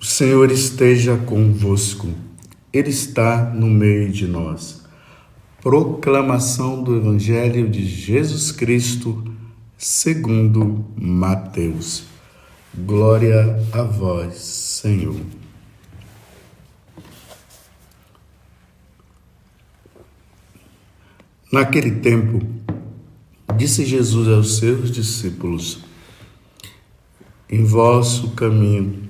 O Senhor esteja convosco, Ele está no meio de nós. Proclamação do Evangelho de Jesus Cristo, segundo Mateus. Glória a vós, Senhor. Naquele tempo, disse Jesus aos seus discípulos: Em vosso caminho,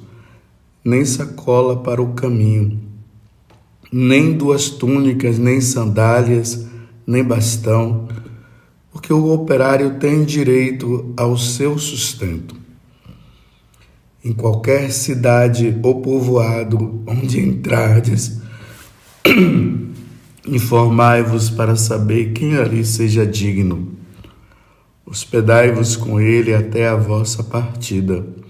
nem sacola para o caminho, nem duas túnicas, nem sandálias, nem bastão, porque o operário tem direito ao seu sustento. Em qualquer cidade ou povoado onde entrardes, informai-vos para saber quem ali seja digno. Hospedai-vos com ele até a vossa partida.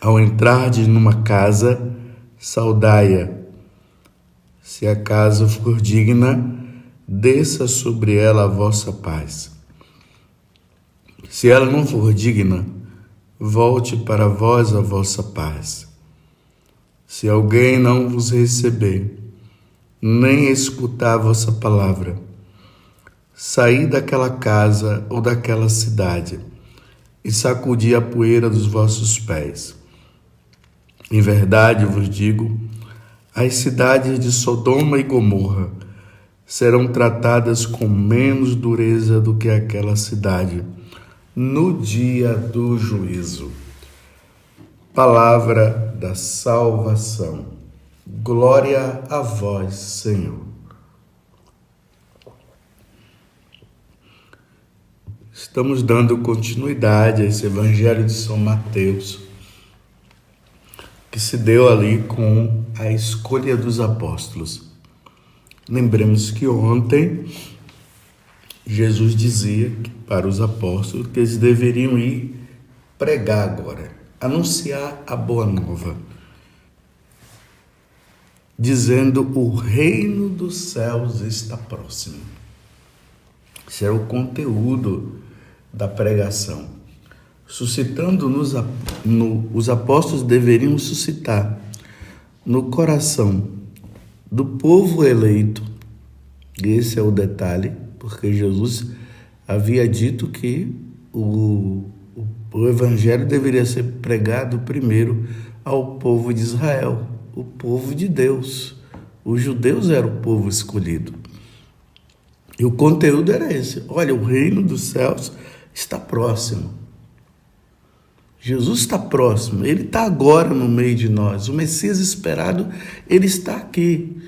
Ao entrardes numa casa, saudai-a. Se a casa for digna, desça sobre ela a vossa paz. Se ela não for digna, volte para vós a vossa paz. Se alguém não vos receber, nem escutar a vossa palavra, saí daquela casa ou daquela cidade e sacudi a poeira dos vossos pés. Em verdade vos digo, as cidades de Sodoma e Gomorra serão tratadas com menos dureza do que aquela cidade no dia do juízo. Palavra da salvação. Glória a vós, Senhor. Estamos dando continuidade a esse Evangelho de São Mateus que se deu ali com a escolha dos apóstolos. Lembremos que ontem Jesus dizia para os apóstolos que eles deveriam ir pregar agora, anunciar a boa nova, dizendo: o reino dos céus está próximo. Esse era o conteúdo da pregação suscitando nos no, os apóstolos deveriam suscitar no coração do povo eleito. Esse é o detalhe, porque Jesus havia dito que o, o, o evangelho deveria ser pregado primeiro ao povo de Israel, o povo de Deus. Os judeus eram o povo escolhido. E o conteúdo era esse: olha, o reino dos céus está próximo. Jesus está próximo, ele está agora no meio de nós. O Messias esperado, ele está aqui.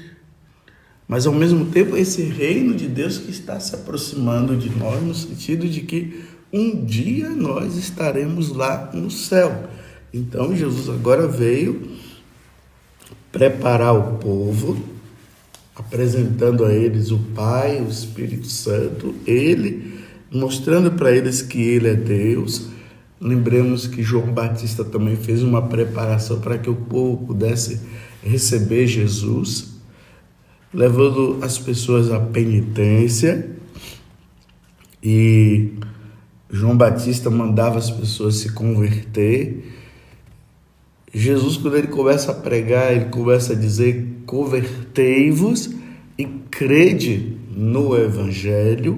Mas ao mesmo tempo, esse reino de Deus que está se aproximando de nós, no sentido de que um dia nós estaremos lá no céu. Então, Jesus agora veio preparar o povo, apresentando a eles o Pai, o Espírito Santo, ele mostrando para eles que ele é Deus Lembremos que João Batista também fez uma preparação para que o povo pudesse receber Jesus, levando as pessoas à penitência. E João Batista mandava as pessoas se converter. Jesus, quando ele começa a pregar, ele começa a dizer: convertei-vos e crede no Evangelho.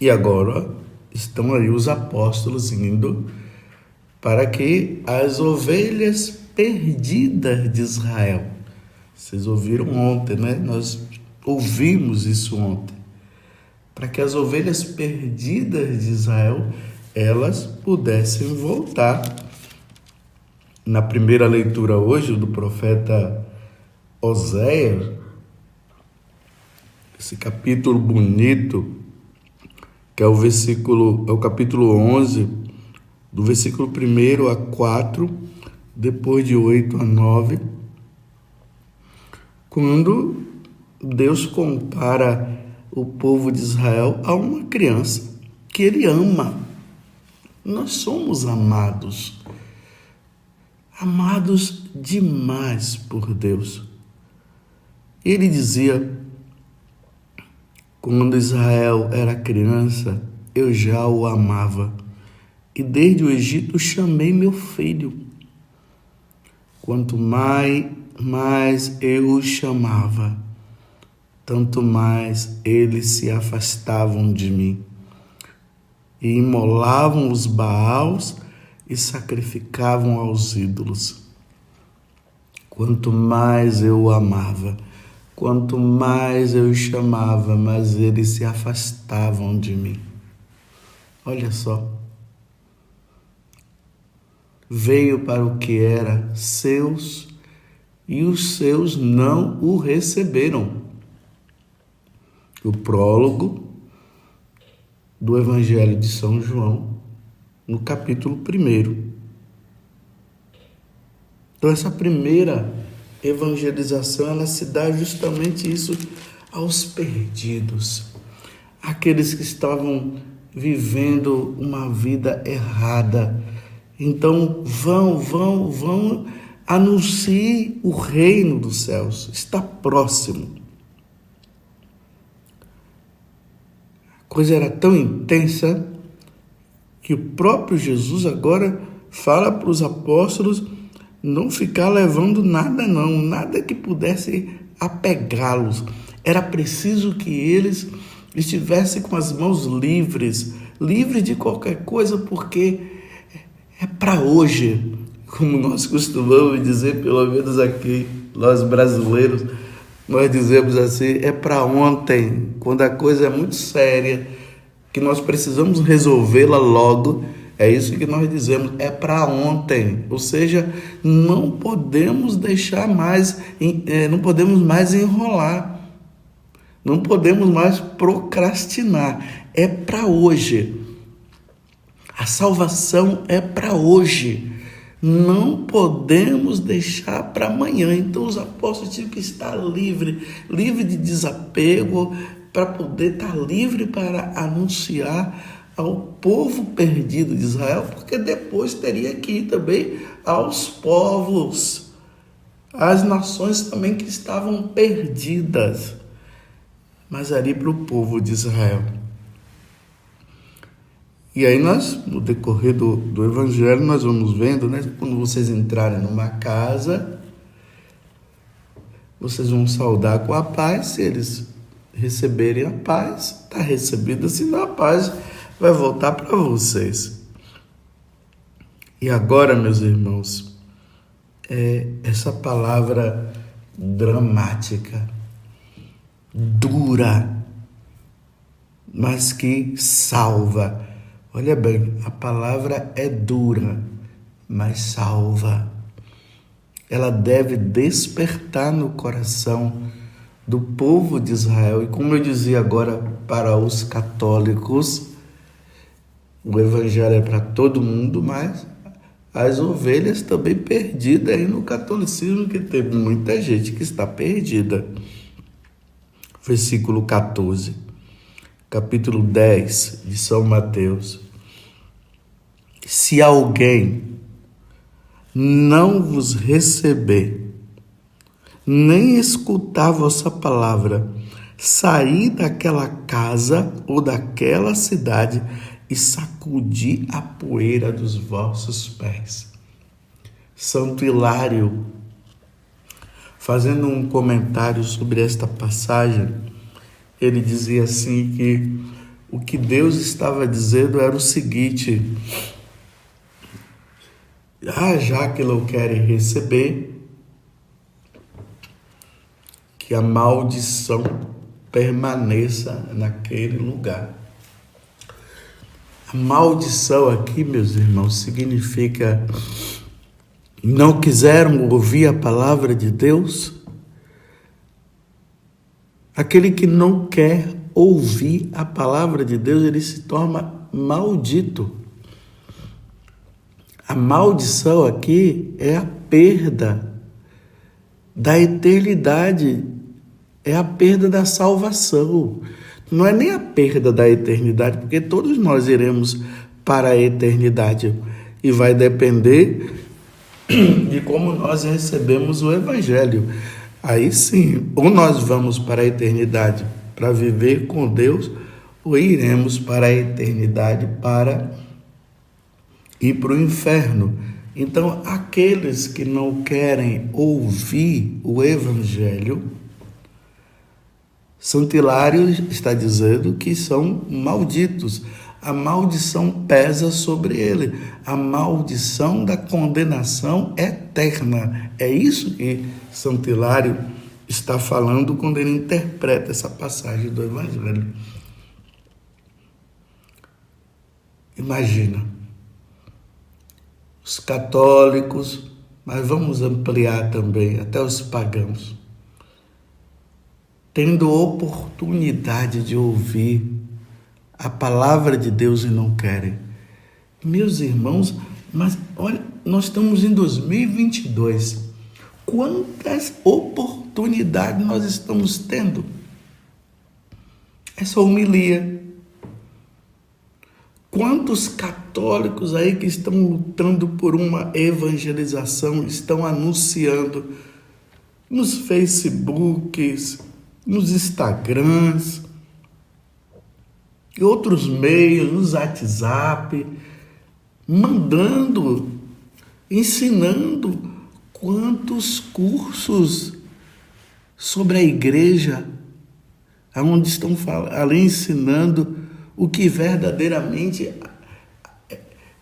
E agora estão aí os apóstolos indo para que as ovelhas perdidas de Israel. Vocês ouviram ontem, né? Nós ouvimos isso ontem. Para que as ovelhas perdidas de Israel elas pudessem voltar. Na primeira leitura hoje do profeta Oséias, esse capítulo bonito que é o versículo, é o capítulo 11, do versículo 1 a 4, depois de 8 a 9, quando Deus compara o povo de Israel a uma criança que ele ama. Nós somos amados, amados demais por Deus. Ele dizia: quando Israel era criança, eu já o amava, e desde o Egito chamei meu filho. Quanto mais, mais eu o chamava, tanto mais eles se afastavam de mim e imolavam os baals e sacrificavam aos ídolos. Quanto mais eu o amava, quanto mais eu o chamava, mas eles se afastavam de mim. Olha só. Veio para o que era seus e os seus não o receberam. O prólogo do Evangelho de São João, no capítulo 1. Então, essa primeira evangelização, ela se dá justamente isso aos perdidos, aqueles que estavam vivendo uma vida errada. Então, vão, vão, vão, anuncie o reino dos céus, está próximo. coisa era tão intensa que o próprio Jesus agora fala para os apóstolos não ficar levando nada não, nada que pudesse apegá-los. Era preciso que eles estivessem com as mãos livres, livres de qualquer coisa, porque é para hoje, como nós costumamos dizer, pelo menos aqui, nós brasileiros, nós dizemos assim, é para ontem, quando a coisa é muito séria, que nós precisamos resolvê-la logo. É isso que nós dizemos, é para ontem. Ou seja, não podemos deixar mais, é, não podemos mais enrolar. Não podemos mais procrastinar. É para hoje. A salvação é para hoje não podemos deixar para amanhã. Então os apóstolos tinham que estar livre, livre de desapego, para poder estar livre para anunciar ao povo perdido de Israel, porque depois teria que ir também aos povos, às nações também que estavam perdidas, mas ali para o povo de Israel. E aí nós, no decorrer do, do Evangelho, nós vamos vendo, né? Quando vocês entrarem numa casa, vocês vão saudar com a paz, se eles receberem a paz, está recebida, senão a paz vai voltar para vocês. E agora, meus irmãos, é essa palavra dramática, dura, mas que salva Olha bem, a palavra é dura, mas salva. Ela deve despertar no coração do povo de Israel. E como eu dizia agora para os católicos, o evangelho é para todo mundo, mas as ovelhas também perdidas aí no catolicismo, que tem muita gente que está perdida. Versículo 14 capítulo 10 de São Mateus. Se alguém não vos receber, nem escutar vossa palavra, sair daquela casa ou daquela cidade e sacudir a poeira dos vossos pés. Santo Hilário, fazendo um comentário sobre esta passagem, ele dizia assim que o que Deus estava dizendo era o seguinte: ah, já que não querem receber, que a maldição permaneça naquele lugar. A maldição aqui, meus irmãos, significa não quiseram ouvir a palavra de Deus, Aquele que não quer ouvir a palavra de Deus, ele se torna maldito. A maldição aqui é a perda da eternidade, é a perda da salvação. Não é nem a perda da eternidade, porque todos nós iremos para a eternidade e vai depender de como nós recebemos o Evangelho. Aí sim, ou nós vamos para a eternidade para viver com Deus, ou iremos para a eternidade para ir para o inferno. Então, aqueles que não querem ouvir o Evangelho, Santilário está dizendo que são malditos. A maldição pesa sobre ele. A maldição da condenação eterna. É isso que Santilário está falando quando ele interpreta essa passagem do Evangelho. Imagina, os católicos, mas vamos ampliar também até os pagãos, tendo oportunidade de ouvir a palavra de Deus e não querem. Meus irmãos, mas olha, nós estamos em 2022. Quantas oportunidades nós estamos tendo? Essa homilia, Quantos católicos aí que estão lutando por uma evangelização estão anunciando nos Facebooks, nos Instagrams, e outros meios, nos WhatsApp, mandando, ensinando quantos cursos sobre a igreja, aonde estão ali ensinando o que verdadeiramente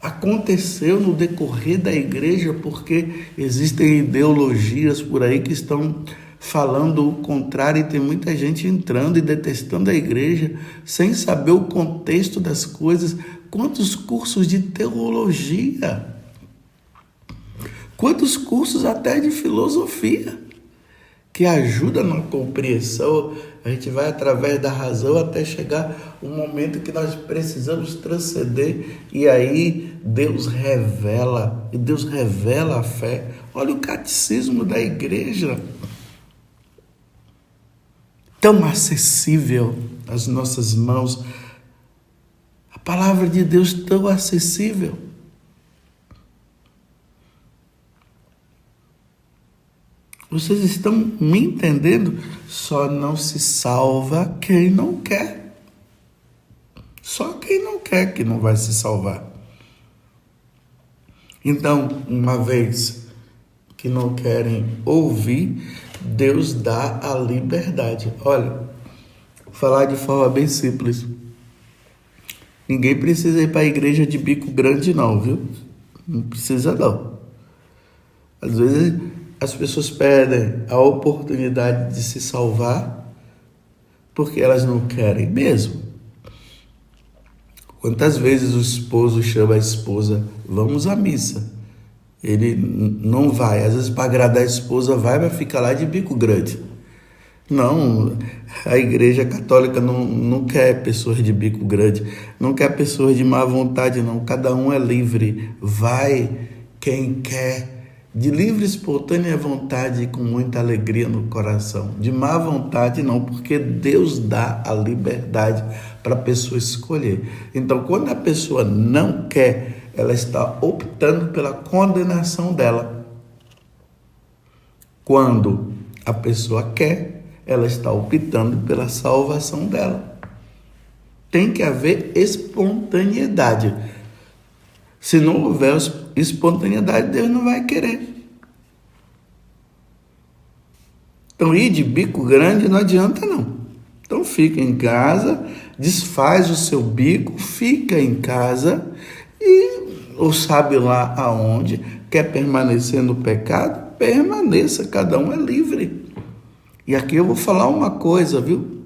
aconteceu no decorrer da igreja, porque existem ideologias por aí que estão falando o contrário e tem muita gente entrando e detestando a igreja sem saber o contexto das coisas. Quantos cursos de teologia? Quantos cursos até de filosofia que ajudam na compreensão a gente vai através da razão até chegar o momento que nós precisamos transcender e aí Deus revela, e Deus revela a fé. Olha o catecismo da igreja. Tão acessível às nossas mãos. A palavra de Deus tão acessível. Vocês estão me entendendo? Só não se salva quem não quer. Só quem não quer que não vai se salvar. Então, uma vez que não querem ouvir, Deus dá a liberdade. Olha, vou falar de forma bem simples. Ninguém precisa ir para a igreja de bico grande, não, viu? Não precisa, não. Às vezes as pessoas perdem a oportunidade de se salvar porque elas não querem mesmo. Quantas vezes o esposo chama a esposa, vamos à missa? Ele não vai, às vezes para agradar a esposa vai, mas fica lá de bico grande. Não, a igreja católica não, não quer pessoas de bico grande, não quer pessoas de má vontade, não. Cada um é livre. Vai quem quer de livre espontânea vontade e com muita alegria no coração. De má vontade, não, porque Deus dá a liberdade para a pessoa escolher. Então, quando a pessoa não quer, ela está optando pela condenação dela. Quando a pessoa quer, ela está optando pela salvação dela. Tem que haver espontaneidade. Se não houver espontaneidade, Deus não vai querer. Então, ir de bico grande não adianta, não. Então, fica em casa, desfaz o seu bico, fica em casa e, ou sabe lá aonde, quer permanecer no pecado, permaneça, cada um é livre. E aqui eu vou falar uma coisa, viu?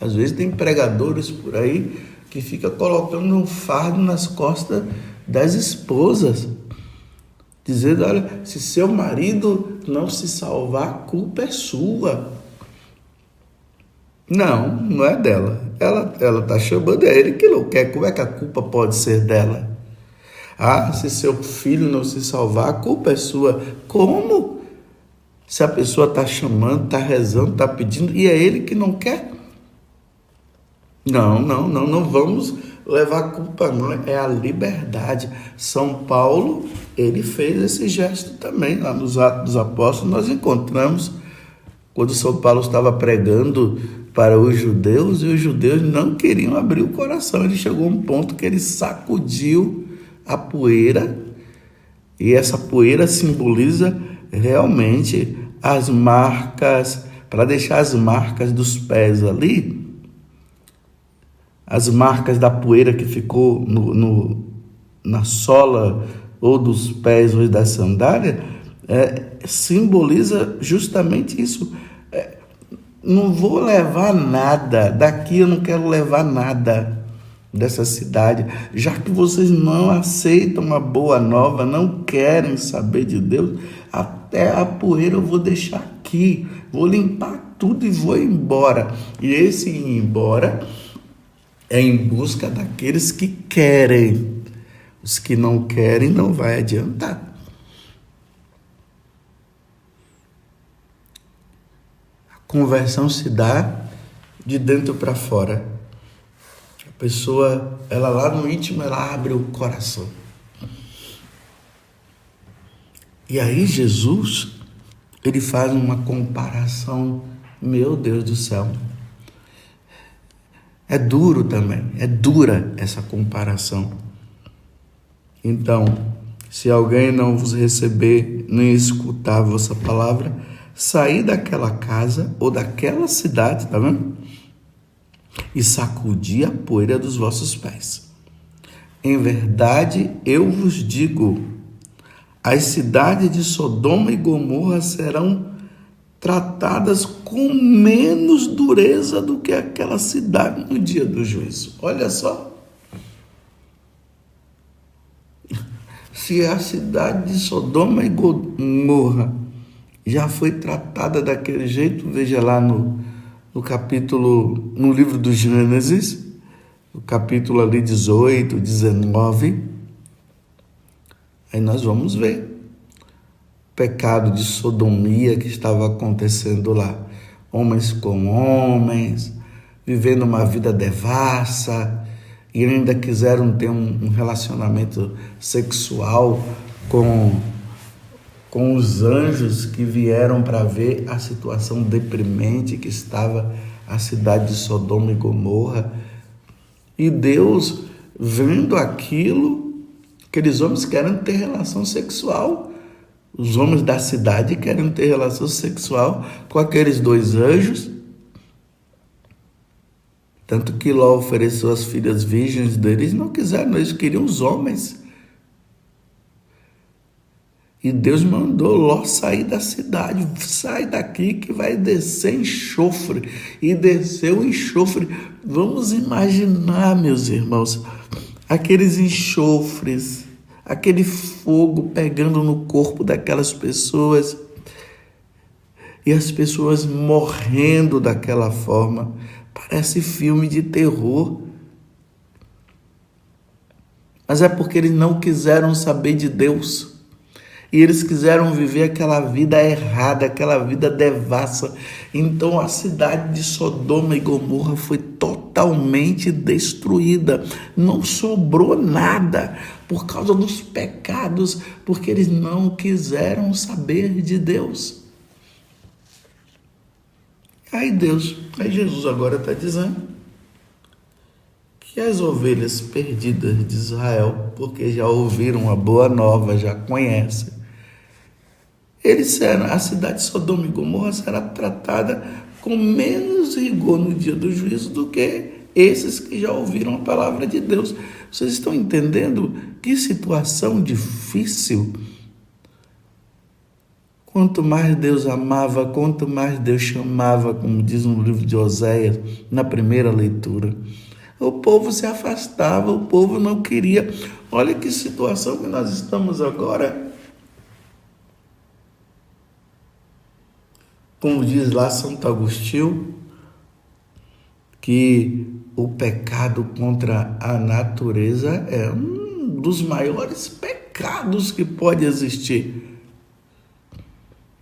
Às vezes tem pregadores por aí que fica colocando um fardo nas costas das esposas, dizendo: olha, se seu marido não se salvar, a culpa é sua. Não, não é dela. Ela ela está chamando é ele que não quer. Como é que a culpa pode ser dela? Ah, se seu filho não se salvar, a culpa é sua. Como? Se a pessoa está chamando, está rezando, está pedindo, e é ele que não quer? Não, não, não, não vamos levar a culpa, não. É a liberdade. São Paulo, ele fez esse gesto também. Lá nos Atos dos Apóstolos, nós encontramos quando São Paulo estava pregando para os judeus e os judeus não queriam abrir o coração. Ele chegou a um ponto que ele sacudiu a poeira e essa poeira simboliza realmente as marcas, para deixar as marcas dos pés ali, as marcas da poeira que ficou no, no na sola ou dos pés ou da sandália, é, simboliza justamente isso. Não vou levar nada, daqui eu não quero levar nada dessa cidade, já que vocês não aceitam a boa nova, não querem saber de Deus, até a poeira eu vou deixar aqui, vou limpar tudo e vou embora. E esse ir embora é em busca daqueles que querem. Os que não querem não vai adiantar. Conversão se dá de dentro para fora. A pessoa, ela lá no íntimo, ela abre o coração. E aí Jesus, ele faz uma comparação, meu Deus do céu. É duro também, é dura essa comparação. Então, se alguém não vos receber nem escutar a vossa palavra, sair daquela casa ou daquela cidade, tá vendo? E sacudir a poeira dos vossos pés. Em verdade, eu vos digo: as cidades de Sodoma e Gomorra serão tratadas com menos dureza do que aquela cidade no dia do juízo. Olha só. Se a cidade de Sodoma e Gomorra já foi tratada daquele jeito, veja lá no, no capítulo, no livro do Gênesis, no capítulo ali 18, 19, aí nós vamos ver o pecado de sodomia que estava acontecendo lá. Homens com homens, vivendo uma vida devassa, e ainda quiseram ter um, um relacionamento sexual com com os anjos que vieram para ver a situação deprimente que estava a cidade de Sodoma e Gomorra. E Deus, vendo aquilo, aqueles homens querem ter relação sexual. Os homens da cidade querem ter relação sexual com aqueles dois anjos. Tanto que Ló ofereceu as filhas virgens deles, não quiseram, eles queriam os homens. E Deus mandou Ló sair da cidade, sai daqui que vai descer enxofre. E desceu enxofre. Vamos imaginar, meus irmãos, aqueles enxofres, aquele fogo pegando no corpo daquelas pessoas e as pessoas morrendo daquela forma. Parece filme de terror. Mas é porque eles não quiseram saber de Deus. E eles quiseram viver aquela vida errada, aquela vida devassa. Então a cidade de Sodoma e Gomorra foi totalmente destruída. Não sobrou nada por causa dos pecados, porque eles não quiseram saber de Deus. Aí Deus, aí Jesus agora está dizendo que as ovelhas perdidas de Israel, porque já ouviram a boa nova, já conhecem, eles serão, a cidade de Sodoma e Gomorra será tratada com menos rigor no dia do juízo do que esses que já ouviram a palavra de Deus. Vocês estão entendendo que situação difícil? Quanto mais Deus amava, quanto mais Deus chamava, como diz no livro de Oséias, na primeira leitura. O povo se afastava, o povo não queria. Olha que situação que nós estamos agora. Como diz lá Santo Agostinho, que o pecado contra a natureza é um dos maiores pecados que pode existir.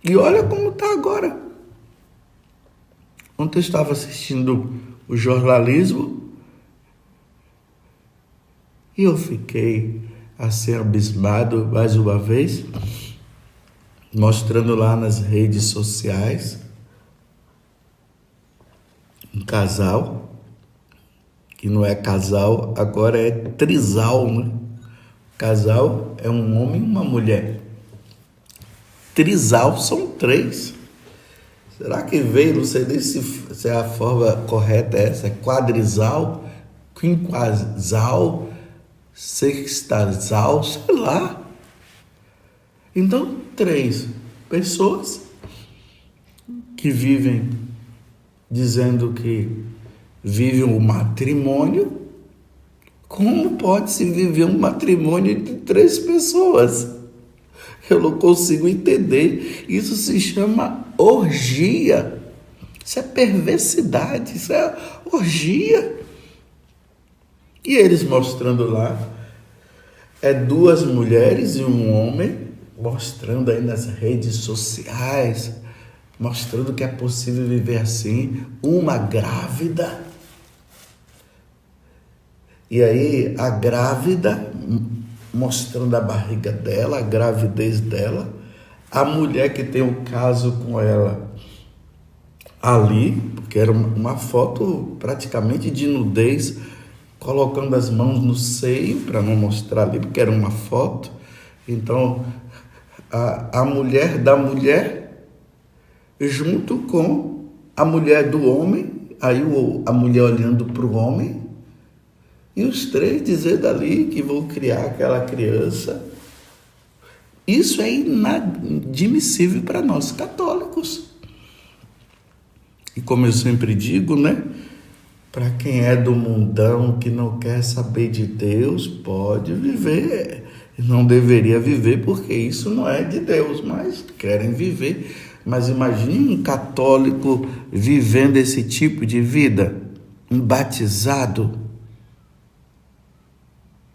E olha como está agora. Ontem eu estava assistindo o jornalismo e eu fiquei assim abismado mais uma vez, mostrando lá nas redes sociais um casal que não é casal, agora é trisal, né? Casal é um homem e uma mulher. Trisal são três. Será que veio? Não sei nem se, se a forma correta é essa. Quadrisal, quinquasal, sextasal, sei lá. Então, três pessoas que vivem dizendo que vivem o matrimônio. Como pode se viver um matrimônio de três pessoas? Eu não consigo entender. Isso se chama orgia. Isso é perversidade, isso é orgia. E eles mostrando lá, é duas mulheres e um homem, mostrando aí nas redes sociais, mostrando que é possível viver assim, uma grávida. E aí a grávida mostrando a barriga dela, a gravidez dela, a mulher que tem um caso com ela ali, porque era uma foto praticamente de nudez, colocando as mãos no seio para não mostrar ali, porque era uma foto. Então, a, a mulher da mulher junto com a mulher do homem, aí o, a mulher olhando para o homem, e os três dizendo ali que vão criar aquela criança. Isso é inadmissível para nós católicos. E como eu sempre digo, né? Para quem é do mundão, que não quer saber de Deus, pode viver. Não deveria viver porque isso não é de Deus, mas querem viver. Mas imagine um católico vivendo esse tipo de vida, um batizado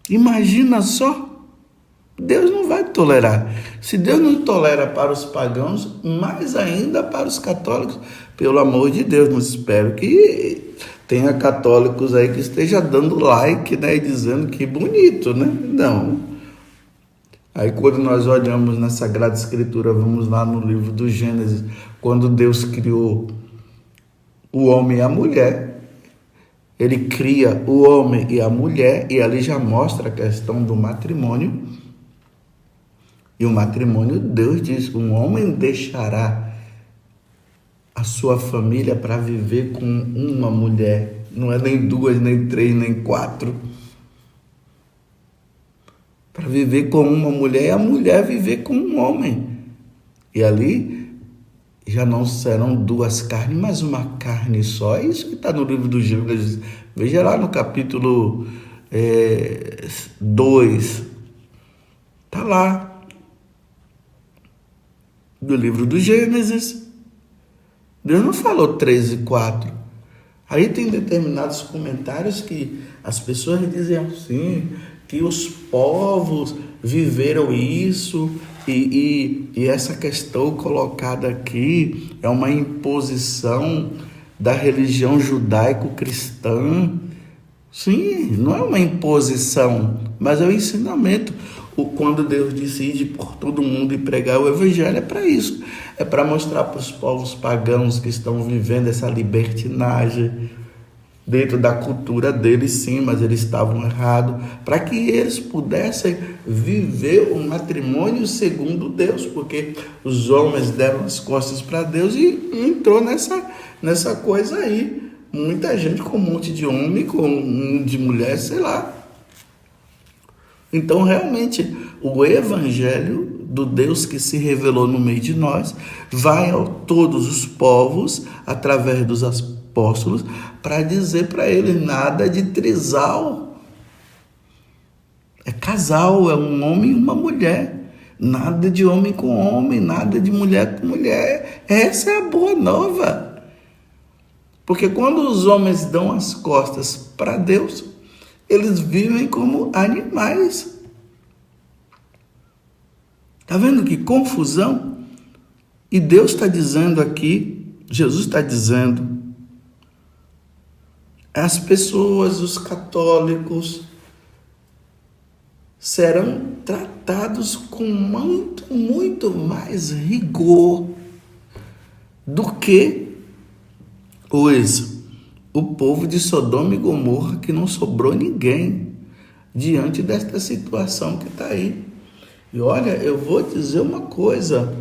Imagina só. Deus não vai tolerar. Se Deus não tolera para os pagãos, mais ainda para os católicos, pelo amor de Deus, não espero que tenha católicos aí que esteja dando like, né, e dizendo que bonito, né? Não. Aí quando nós olhamos na Sagrada Escritura, vamos lá no livro do Gênesis, quando Deus criou o homem e a mulher, ele cria o homem e a mulher, e ali já mostra a questão do matrimônio. E o matrimônio, Deus diz: um homem deixará a sua família para viver com uma mulher. Não é nem duas, nem três, nem quatro. Para viver com uma mulher e a mulher viver com um homem. E ali já não serão duas carnes, mas uma carne só. É isso que está no livro do Gênesis. Veja lá no capítulo 2. É, está lá. Do livro do Gênesis. Deus não falou 3 e 4. Aí tem determinados comentários que as pessoas dizem assim, que os povos viveram isso e, e, e essa questão colocada aqui é uma imposição da religião judaico-cristã. Sim, não é uma imposição, mas é um ensinamento. O, quando Deus ir por todo mundo e pregar o evangelho, é para isso. É para mostrar para os povos pagãos que estão vivendo essa libertinagem, dentro da cultura deles, sim, mas eles estavam errados, para que eles pudessem viver o matrimônio segundo Deus, porque os homens deram as costas para Deus e entrou nessa, nessa coisa aí. Muita gente com um monte de homem, com um de mulher, sei lá. Então, realmente, o evangelho do Deus que se revelou no meio de nós vai a todos os povos através dos apóstolos para dizer para eles nada de trisal. É casal, é um homem e uma mulher. Nada de homem com homem, nada de mulher com mulher. Essa é a boa nova. Porque quando os homens dão as costas para Deus, eles vivem como animais. Está vendo que confusão? E Deus está dizendo aqui, Jesus está dizendo, as pessoas, os católicos, serão tratados com muito, muito mais rigor do que os o povo de Sodoma e Gomorra que não sobrou ninguém diante desta situação que está aí. E olha, eu vou dizer uma coisa: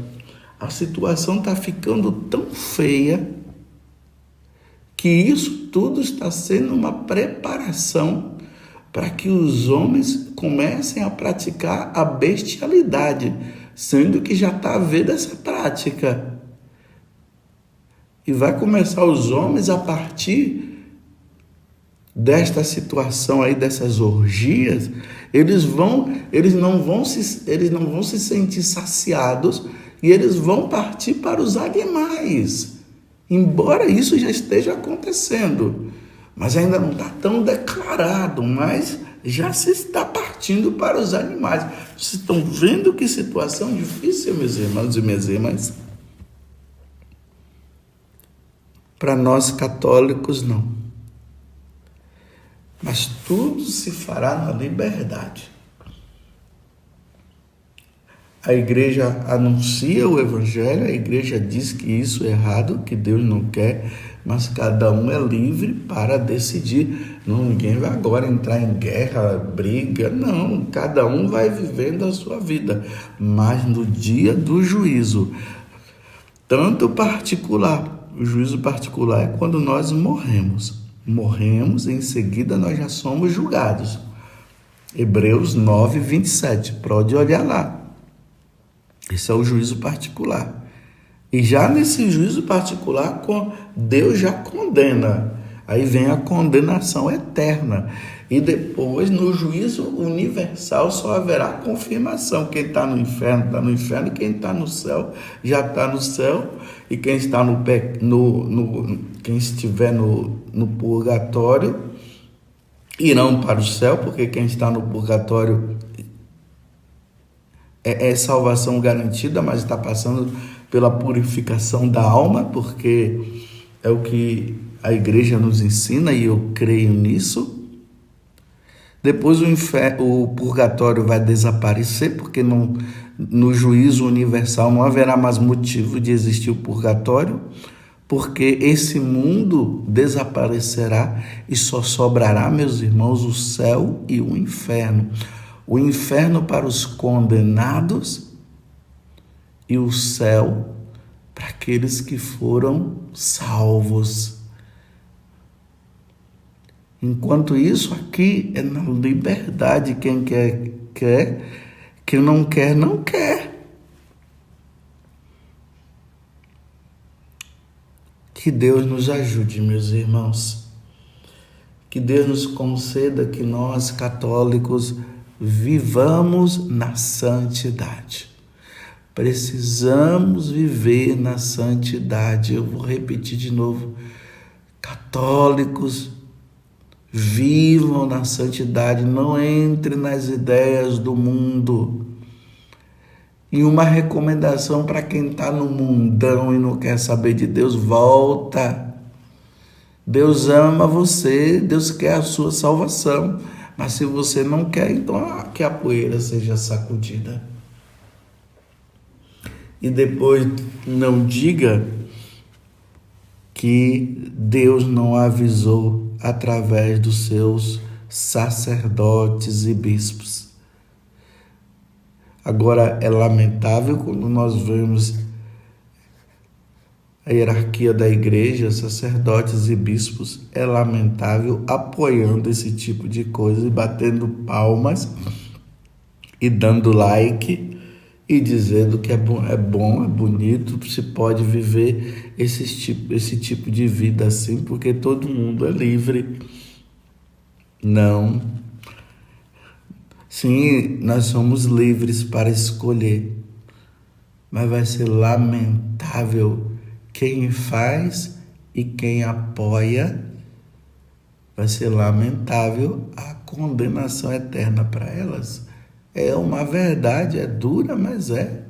a situação está ficando tão feia que isso tudo está sendo uma preparação para que os homens comecem a praticar a bestialidade, sendo que já está havendo essa prática. E vai começar os homens a partir desta situação aí dessas orgias, eles vão, eles não vão se, eles não vão se sentir saciados e eles vão partir para os animais. Embora isso já esteja acontecendo, mas ainda não está tão declarado, mas já se está partindo para os animais. Vocês estão vendo que situação difícil, meus irmãos e minhas irmãs? Para nós católicos, não. Mas tudo se fará na liberdade. A igreja anuncia o evangelho, a igreja diz que isso é errado, que Deus não quer, mas cada um é livre para decidir. Não, ninguém vai agora entrar em guerra, briga, não, cada um vai vivendo a sua vida. Mas no dia do juízo, tanto particular o juízo particular é quando nós morremos. Morremos, em seguida nós já somos julgados. Hebreus 9, 27. Pode olhar lá. Esse é o juízo particular. E já nesse juízo particular, Deus já condena. Aí vem a condenação eterna. E depois, no juízo universal, só haverá confirmação. Quem está no inferno está no inferno, quem está no céu já está no céu, e quem está no, no, no quem estiver no, no purgatório irão para o céu, porque quem está no purgatório é, é salvação garantida, mas está passando pela purificação da alma, porque é o que a igreja nos ensina e eu creio nisso. Depois o, inferno, o purgatório vai desaparecer, porque não, no juízo universal não haverá mais motivo de existir o purgatório, porque esse mundo desaparecerá e só sobrará, meus irmãos, o céu e o inferno. O inferno para os condenados e o céu para aqueles que foram salvos. Enquanto isso, aqui é na liberdade. Quem quer, quer. Quem não quer, não quer. Que Deus nos ajude, meus irmãos. Que Deus nos conceda que nós, católicos, vivamos na santidade. Precisamos viver na santidade. Eu vou repetir de novo. Católicos, Vivam na santidade, não entre nas ideias do mundo. E uma recomendação para quem está no mundão e não quer saber de Deus: volta. Deus ama você, Deus quer a sua salvação. Mas se você não quer, então ah, que a poeira seja sacudida. E depois não diga que Deus não avisou através dos seus sacerdotes e bispos. Agora é lamentável quando nós vemos a hierarquia da igreja, sacerdotes e bispos, é lamentável apoiando esse tipo de coisa e batendo palmas e dando like e dizendo que é bom, é bom, é bonito, se pode viver esse tipo, esse tipo de vida assim, porque todo mundo é livre. Não. Sim, nós somos livres para escolher, mas vai ser lamentável quem faz e quem apoia. Vai ser lamentável a condenação eterna para elas É uma verdade, é dura, mas é.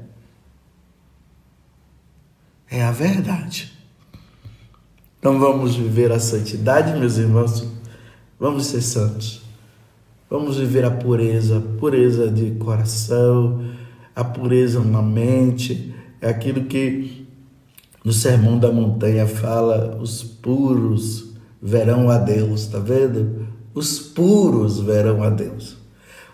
É a verdade. Então vamos viver a santidade, meus irmãos. Vamos ser santos. Vamos viver a pureza, pureza de coração, a pureza na mente, é aquilo que no Sermão da Montanha fala: os puros verão a Deus, tá vendo? Os puros verão a Deus.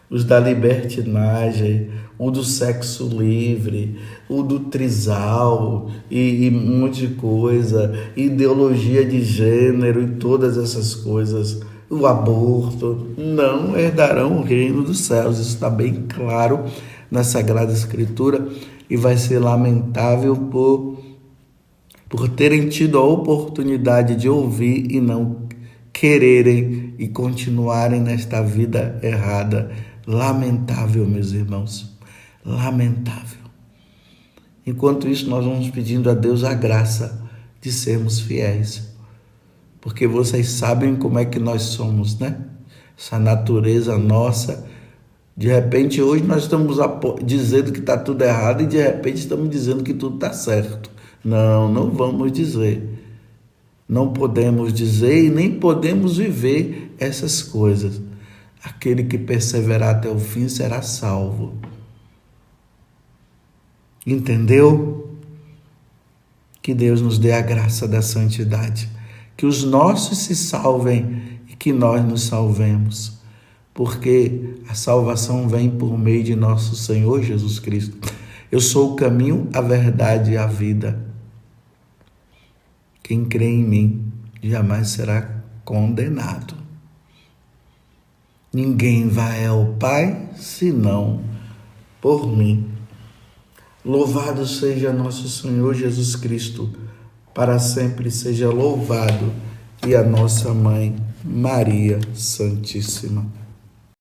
Os da libertinagem, o do sexo livre, o do trisal e, e um monte de coisa, ideologia de gênero e todas essas coisas, o aborto, não herdarão o reino dos céus. Isso está bem claro na Sagrada Escritura e vai ser lamentável por por terem tido a oportunidade de ouvir e não quererem e continuarem nesta vida errada. Lamentável, meus irmãos, lamentável. Enquanto isso, nós vamos pedindo a Deus a graça de sermos fiéis, porque vocês sabem como é que nós somos, né? Essa natureza nossa. De repente, hoje nós estamos dizendo que está tudo errado e de repente estamos dizendo que tudo está certo. Não, não vamos dizer. Não podemos dizer e nem podemos viver essas coisas. Aquele que perseverar até o fim será salvo. Entendeu? Que Deus nos dê a graça da santidade. Que os nossos se salvem e que nós nos salvemos. Porque a salvação vem por meio de nosso Senhor Jesus Cristo. Eu sou o caminho, a verdade e a vida. Quem crê em mim jamais será condenado. Ninguém vai ao Pai senão por mim. Louvado seja nosso Senhor Jesus Cristo, para sempre seja louvado, e a nossa mãe Maria Santíssima.